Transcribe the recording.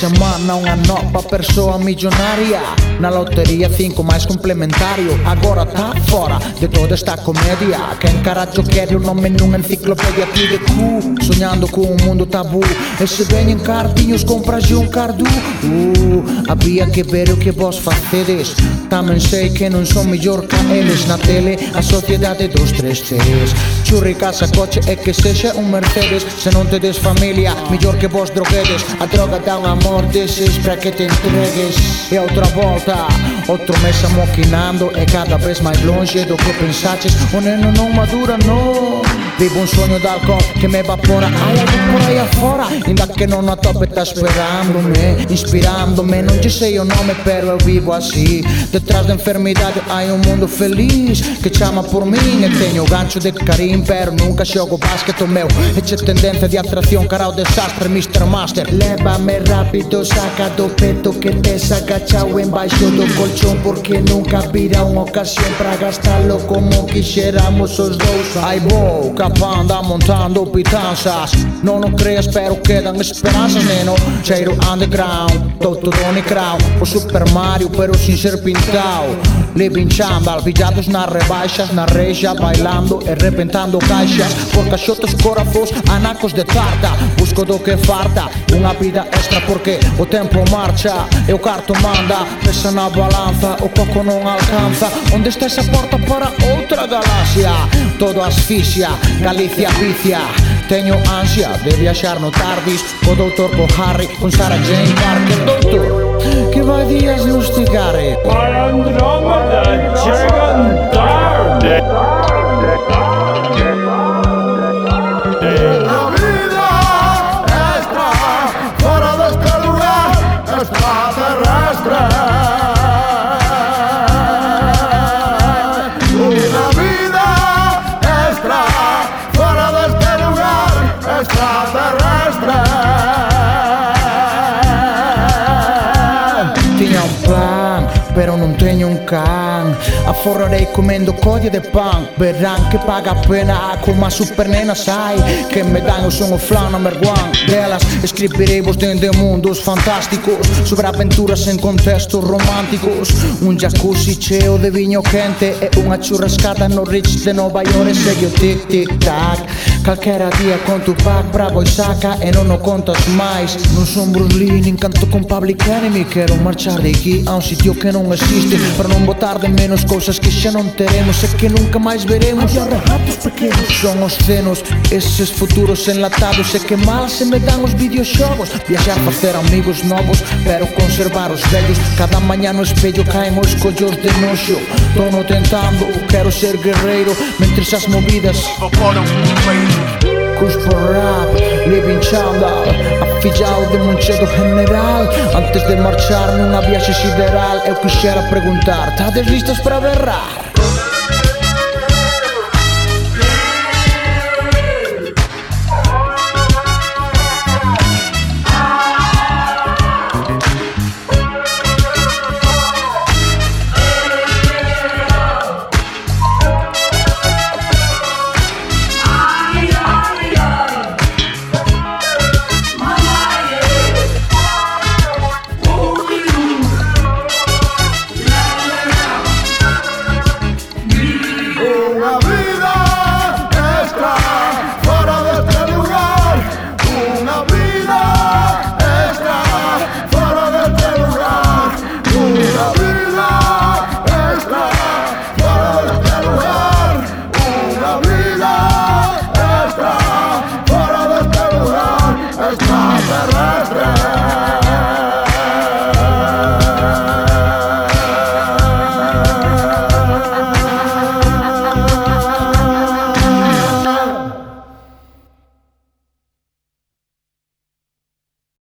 semana unha nova persoa millonaria. Na lotería cinco máis complementario. Agora tá fora de toda esta comedia. Quen caracho quere o nome nunha enciclopedia Ti de cu, soñando cun mundo tabú. E se veñen cartiños compras un cardu uh, Había que ver o que vos facedes. Tamén sei que non son mellor ca eles. Na tele a sociedade dos tres Cs. Churri, casa, coche e que sexa un Mercedes. Se non tedes familia, mellor que vos droguedes. A droga dá unha amor para que te entregues. E outra volta, outro mes amoquinando E cada vez máis longe do que pensaches O neno non madura, non Vivo un sueño de que me evapora. Algo por aí afora Inda que non a tope está esperándome, inspirándome Non te sei o nome pero eu vivo así Detrás da enfermidade hai un mundo feliz Que chama por min e teño gancho de Karim Pero nunca xogo básquet o meu. E che tendencia de atracción cara ao desastre Mr. Master. Lévame rápido, saca do peto que tes agachado embaixo do colchón Porque nunca vira unha ocasión para gastalo como quixéramos os dous. Ai vou, capanda, montando pitanzas. Non o creas pero quedan esperanzas, neno. Cheiro underground, todo Tony Crown. O Super Mario, pero sin ser pintado Living chambal, pillados nas rebaixas Na reixa, bailando e repentando caixas. Por caixotes, corafos, anacos de tarta. Busco do que farta, unha vida extra Porque o tempo marcha e o carto manda. Pesa na balanza, o coco non alcanza. Onde está esa porta para outra galaxia? Todo asfixia, Galicia vicia. Teño ansia de viaxar no tardis Co doutor co Harry, con Sarah Jane Parker Doutor, que vai días nos cigare Para Andrómeda chegan tarde. Tarde, tarde, tarde, tarde. kan Afforrerei comendo codie de pan. Verán que paga a pena como a super nena sai? Que me dan o son o flan number one Delas escribiremos dende mundos fantásticos Sobre aventuras en contextos románticos Un jacuzzi cheo de viño quente E unha churrascada no Rich de Nova York. E segue o tic tic tac. Calquera día con Tupac, Bravo e Saca E non o contas máis. Non son Bruce Lee, nin canto con Public Enemy. Quero marchar de aquí a un sitio que non existe Para non botar de menos cousas que xa non teremos E que nunca máis veremos. Había ratos pequenos. Son os cenos, eses futuros enlatados E que mal se me dan os videoxogos. Viaxar facer amigos novos Pero conservar os vellos. Cada mañá no espello caen os collos de noxo. Tono tentando, quero ser guerreiro Mentre as movidas Foram Kush por rap, living Chandal Afillado de Monchedo General. Antes de marchar nunha viaxe sideral Eu quixera preguntar Tades listos para berrar?